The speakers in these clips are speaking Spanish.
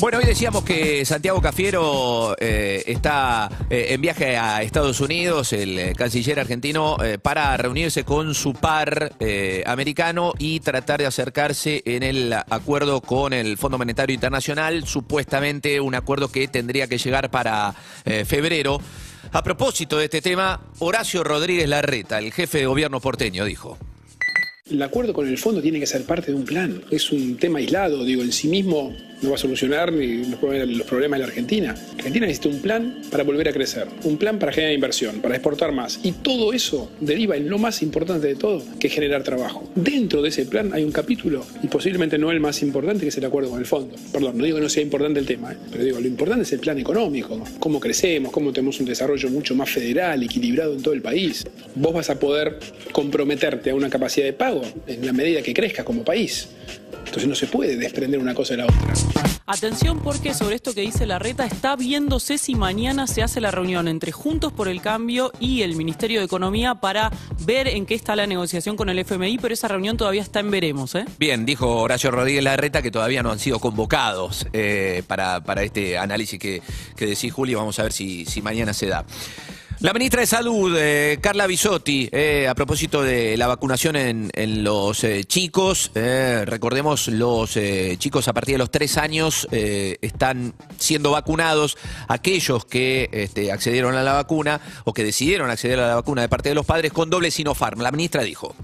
Bueno, hoy decíamos que Santiago Cafiero eh, está eh, en viaje a Estados Unidos, el eh, canciller argentino, para reunirse con su par americano y tratar de acercarse en el acuerdo con el Fondo Monetario Internacional, supuestamente un acuerdo que tendría que llegar para febrero. A propósito de este tema, Horacio Rodríguez Larreta, el jefe de gobierno porteño, dijo. El acuerdo con el fondo tiene que ser parte de un plan. Es un tema aislado, digo, en sí mismo no va a solucionar ni los problemas, de la Argentina. Argentina necesita un plan para volver a crecer, un plan para generar inversión, para exportar más. Y todo eso deriva en lo más importante de todo, que es generar trabajo. Dentro de ese plan hay un capítulo, y posiblemente no el más importante, que es el acuerdo con el fondo. Perdón, no digo que no sea importante el tema, ¿eh? pero digo, lo importante es el plan económico, cómo crecemos, cómo tenemos un desarrollo mucho más federal, equilibrado en todo el país. Vos vas a poder comprometerte a una capacidad de pago en la medida que crezcas como país. Entonces no se puede desprender una cosa de la otra. Atención porque sobre esto que dice la reta está viéndose si mañana se hace la reunión entre Juntos por el Cambio y el Ministerio de Economía para ver en qué está la negociación con el FMI, pero esa reunión todavía está en veremos. ¿eh? Bien, dijo Horacio Rodríguez Larreta que todavía no han sido convocados eh, para, para este análisis que, que decís, Juli. Vamos a ver si, si mañana se da. La ministra de Salud, eh, Carla Bisotti, eh, a propósito de la vacunación en, los eh, chicos, recordemos, los chicos a partir de los tres años están siendo vacunados, aquellos que este, accedieron a la vacuna o que decidieron acceder a la vacuna de parte de los padres con doble Sinopharm. La ministra dijo.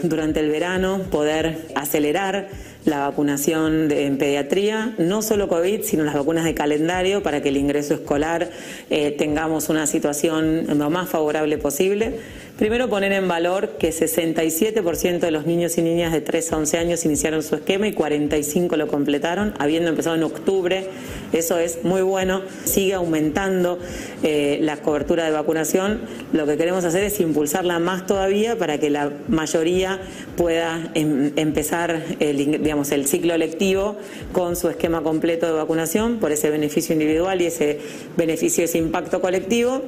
Durante el verano poder acelerar la vacunación en pediatría, no solo COVID, sino las vacunas de calendario para que el ingreso escolar eh, tengamos una situación lo más favorable posible. Primero poner en valor que 67% de los niños y niñas de 3 a 11 años iniciaron su esquema y 45 lo completaron, habiendo empezado en octubre. Eso es muy bueno. Sigue aumentando eh, la cobertura de vacunación. Lo que queremos hacer es impulsarla más todavía para que la mayoría pueda em- empezar el, ing- el ciclo lectivo con su esquema completo de vacunación por ese beneficio individual y ese beneficio, ese impacto colectivo.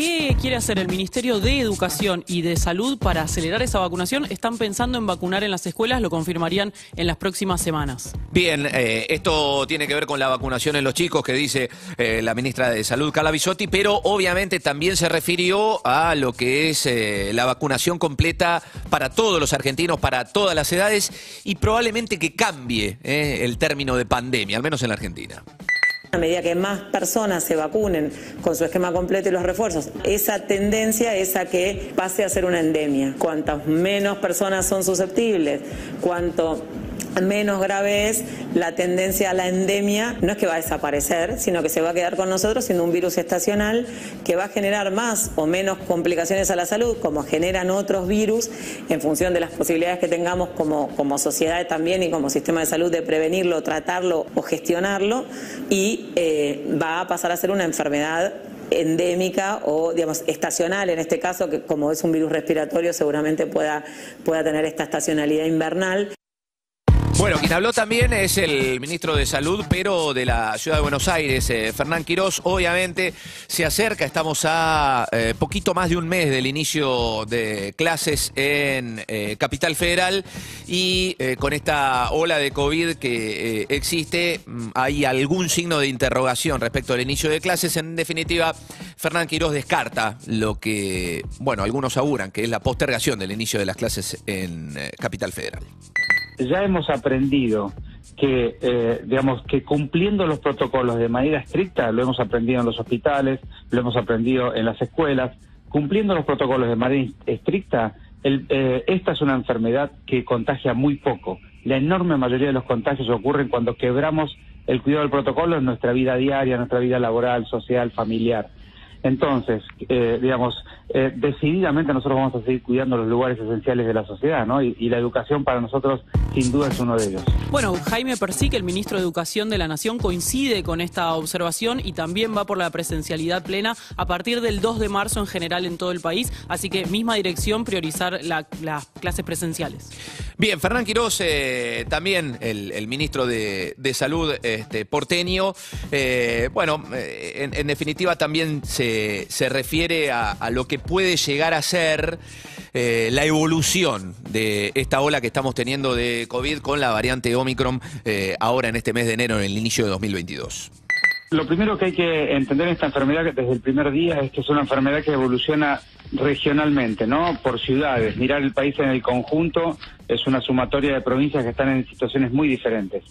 ¿Qué quiere hacer el Ministerio de Educación y de Salud para acelerar esa vacunación? Están pensando en vacunar en las escuelas, lo confirmarían en las próximas semanas. Bien, eh, esto tiene que ver con la vacunación en los chicos que dice eh, la ministra de Salud, Carla Bisotti, pero obviamente también se refirió a lo que es eh, la vacunación completa para todos los argentinos, para todas las edades y probablemente que cambie el término de pandemia, al menos en la Argentina. A medida que más personas se vacunen con su esquema completo y los refuerzos, esa tendencia es a que pase a ser una endemia. Cuantas menos personas son susceptibles, cuanto menos grave es la tendencia a la endemia, no es que va a desaparecer, sino que se va a quedar con nosotros siendo un virus estacional que va a generar más o menos complicaciones a la salud, como generan otros virus, en función de las posibilidades que tengamos como, como sociedad también y como sistema de salud de prevenirlo, tratarlo o gestionarlo, y eh, va a pasar a ser una enfermedad endémica o digamos estacional en este caso que como es un virus respiratorio seguramente pueda pueda tener esta estacionalidad invernal Bueno, quien habló también es el ministro de Salud, pero de la ciudad de Buenos Aires, eh, Fernán Quirós. Obviamente se acerca, estamos a eh, poquito más de un mes del inicio de clases en eh, Capital Federal y eh, con esta ola de COVID que existe, mm, hay algún signo de interrogación respecto al inicio de clases. En definitiva, Fernán Quirós descarta lo que, bueno, algunos auguran, que es la postergación del inicio de las clases en Capital Federal. Ya hemos aprendido que, eh, digamos, que cumpliendo los protocolos de manera estricta, lo hemos aprendido en los hospitales, lo hemos aprendido en las escuelas, cumpliendo los protocolos de manera estricta, eh, esta es una enfermedad que contagia muy poco. La enorme mayoría de los contagios ocurren cuando quebramos el cuidado del protocolo en nuestra vida diaria, en nuestra vida laboral, social, familiar. Entonces, eh, digamos, eh, decididamente nosotros vamos a seguir cuidando los lugares esenciales de la sociedad, ¿no? Y, y la educación para nosotros sin duda es uno de ellos. Bueno, Jaime Persic, el ministro de Educación de la Nación, coincide con esta observación y también va por la presencialidad plena a partir del 2 de marzo en general en todo el país. Así que misma dirección, priorizar la- las clases presenciales. Bien, Fernán Quirós, eh, también el, el ministro de, de Salud este, porteño, eh, bueno, eh, en, en definitiva también se, se refiere a, lo que puede llegar a ser eh, la evolución de esta ola que estamos teniendo de COVID con la variante Omicron eh, ahora en este mes de enero, en el inicio de 2022. Lo primero que hay que entender en esta enfermedad desde el primer día es que es una enfermedad que evoluciona regionalmente, ¿no? Por ciudades. Mirar el país en el conjunto es una sumatoria de provincias que están en situaciones muy diferentes.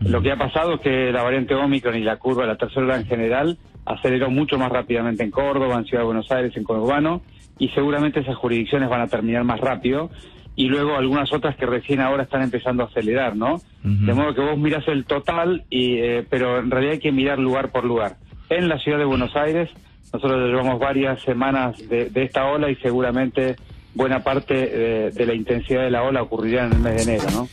Lo que ha pasado es que la variante Omicron y la curva de la tercera ola en general aceleró mucho más rápidamente en Córdoba, en Ciudad de Buenos Aires, en conurbano, y seguramente esas jurisdicciones van a terminar más rápido y luego algunas otras que recién ahora están empezando a acelerar, ¿no? De modo que vos mirás el total, y, eh, pero en realidad hay que mirar lugar por lugar. En la ciudad de Buenos Aires, nosotros llevamos varias semanas de, de esta ola y seguramente buena parte eh, de la intensidad de la ola ocurrirá en el mes de enero, ¿no?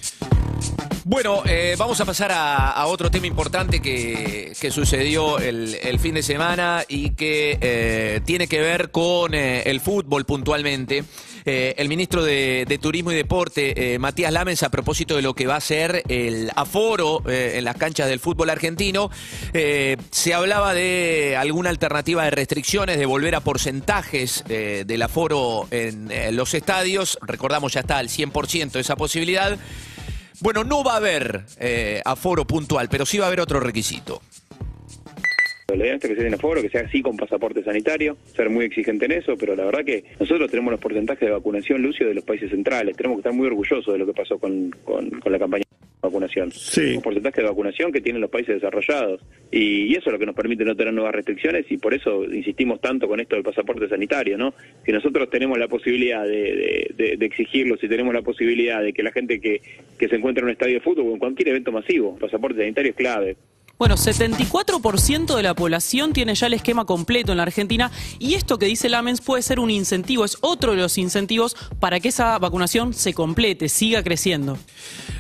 Bueno, eh, vamos a pasar a, otro tema importante que, que sucedió el, fin de semana y que eh, tiene que ver con eh, el fútbol puntualmente. El ministro de, de Turismo y Deporte, Matías Lamens, a propósito de lo que va a ser el aforo en las canchas del fútbol argentino, se hablaba de alguna alternativa de restricciones, de volver a porcentajes del aforo en los estadios. Recordamos, ya está al 100% esa posibilidad. Bueno, no va a haber eh, aforo puntual, pero sí va a haber otro requisito. La idea es que sea en aforo, que sea así con pasaporte sanitario, ser muy exigente en eso, pero la verdad que nosotros tenemos los porcentajes de vacunación, Lucio, de los países centrales. Tenemos que estar muy orgullosos de lo que pasó con, con, la campaña vacunación. Sí. Un porcentaje de vacunación que tienen los países desarrollados. Y, y eso es lo que nos permite no tener nuevas restricciones y por eso insistimos tanto con esto del pasaporte sanitario, ¿no? Si nosotros tenemos la posibilidad de, de, de- de exigirlo, si tenemos la posibilidad de que la gente que, que se encuentra en un estadio de fútbol o en cualquier evento masivo, pasaporte sanitario es clave. Bueno, 74% de la población tiene ya el esquema completo en la Argentina y esto que dice Lamens puede ser un incentivo, es otro de los incentivos para que esa vacunación se complete, siga creciendo.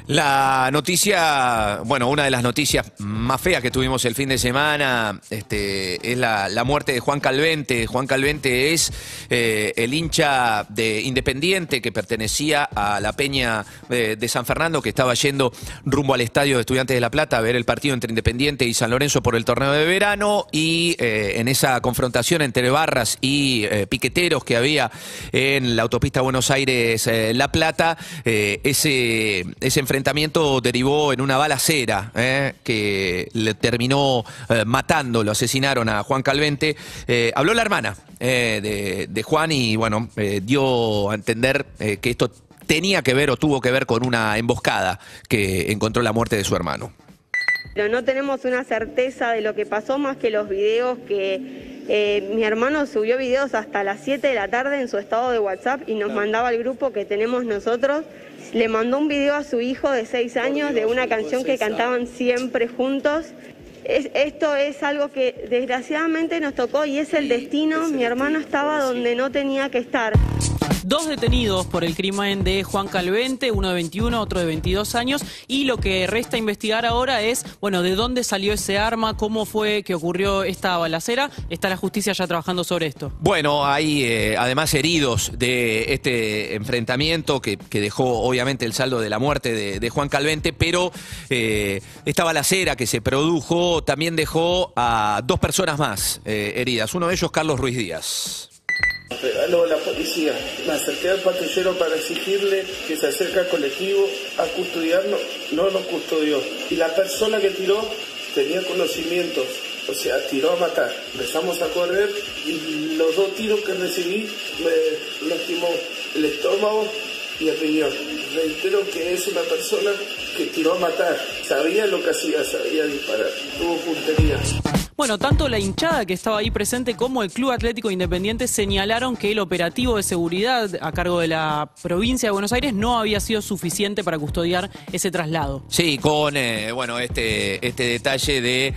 La noticia, bueno, una de las noticias más feas que tuvimos el fin de semana este, es la, muerte de Juan Calvente. Juan Calvente es eh, el hincha de Independiente que pertenecía a la Peña eh, de San Fernando, que estaba yendo rumbo al Estadio de Estudiantes de La Plata a ver el partido entre Independiente y San Lorenzo por el torneo de verano. Y eh, en esa confrontación entre barras y piqueteros que había en la autopista Buenos Aires-La Plata, ese, ese enfrentamiento derivó en una balacera eh, que le terminó eh, matando, lo asesinaron a Juan Calvente. Eh, habló la hermana eh, de, de Juan y bueno, eh, dio a entender eh, que esto tenía que ver o tuvo que ver con una emboscada que encontró la muerte de su hermano. Pero no tenemos una certeza de lo que pasó más que los videos que eh, mi hermano subió videos hasta las 7 de la tarde en su estado de WhatsApp y nos mandaba al grupo que tenemos nosotros. Le mandó un video a su hijo de 6 años de una canción que cantaban siempre juntos. Es- esto es algo que desgraciadamente nos tocó y es el destino. Mi hermano estaba donde no tenía que estar. Dos detenidos por el crimen de Juan Calvente, uno de 21, otro de 22 años, y lo que resta investigar ahora es, bueno, de dónde salió ese arma, cómo fue que ocurrió esta balacera. Está la justicia ya trabajando sobre esto. Bueno, hay eh, además heridos de este enfrentamiento que, dejó obviamente el saldo de la muerte de, de Juan Calvente, pero eh, esta balacera que se produjo también dejó a dos personas más eh, heridas. Uno de ellos, Carlos Ruiz Díaz. Aló, la policía. Me acerqué al patrullero para exigirle que se acerque al colectivo a custodiarlo. No nos custodió. Y la persona que tiró tenía conocimientos. O sea, tiró a matar. Empezamos a correr y los dos tiros que recibí me lastimó el estómago y el riñón. Reitero que es una persona que tiró a matar. Sabía lo que hacía, sabía disparar. Tuvo puntería. Bueno, tanto la hinchada que estaba ahí presente como el Club Atlético Independiente señalaron que el operativo de seguridad a cargo de la provincia de Buenos Aires no había sido suficiente para custodiar ese traslado. Sí, con eh, bueno este, este detalle de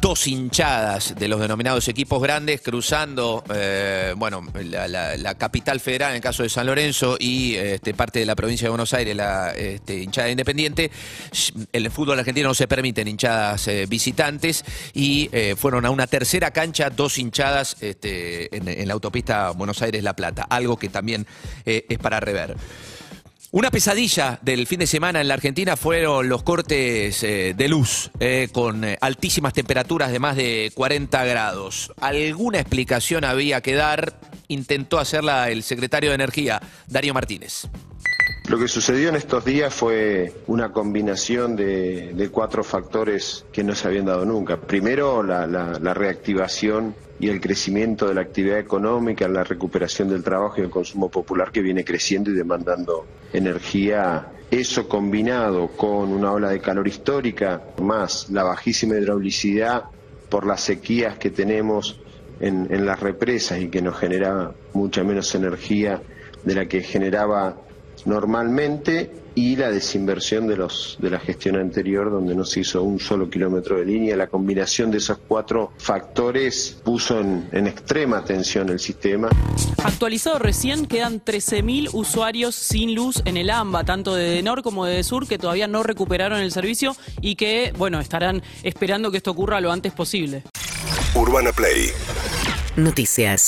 dos hinchadas de los denominados equipos grandes cruzando, eh, bueno, la, capital federal en el caso de San Lorenzo y este, parte de la provincia de Buenos Aires, la este, hinchada independiente. En el fútbol argentino no se permiten hinchadas eh, visitantes y eh, fueron a una tercera cancha dos hinchadas este, en, la autopista Buenos Aires-La Plata, algo que también es para rever. Una pesadilla del fin de semana en la Argentina fueron los cortes eh, de luz, eh, con eh, altísimas temperaturas de más de 40 grados. ¿Alguna explicación había que dar? Intentó hacerla el secretario de Energía, Darío Martínez. Lo que sucedió en estos días fue una combinación de, cuatro factores que no se habían dado nunca. Primero, la, la- la reactivación y el crecimiento de la actividad económica, la recuperación del trabajo y el consumo popular que viene creciendo y demandando energía. Eso combinado con una ola de calor histórica, más la bajísima hidraulicidad por las sequías que tenemos en, en las represas y que nos genera mucha menos energía de la que generaba normalmente y la desinversión de los de la gestión anterior donde no se hizo un solo kilómetro de línea la combinación de esos cuatro factores puso en, en extrema tensión el sistema Actualizado recién, quedan 13.000 usuarios sin luz en el AMBA, tanto de Denor como de Sur, que todavía no recuperaron el servicio y que, bueno, estarán esperando que esto ocurra lo antes posible. Urbana Play Noticias.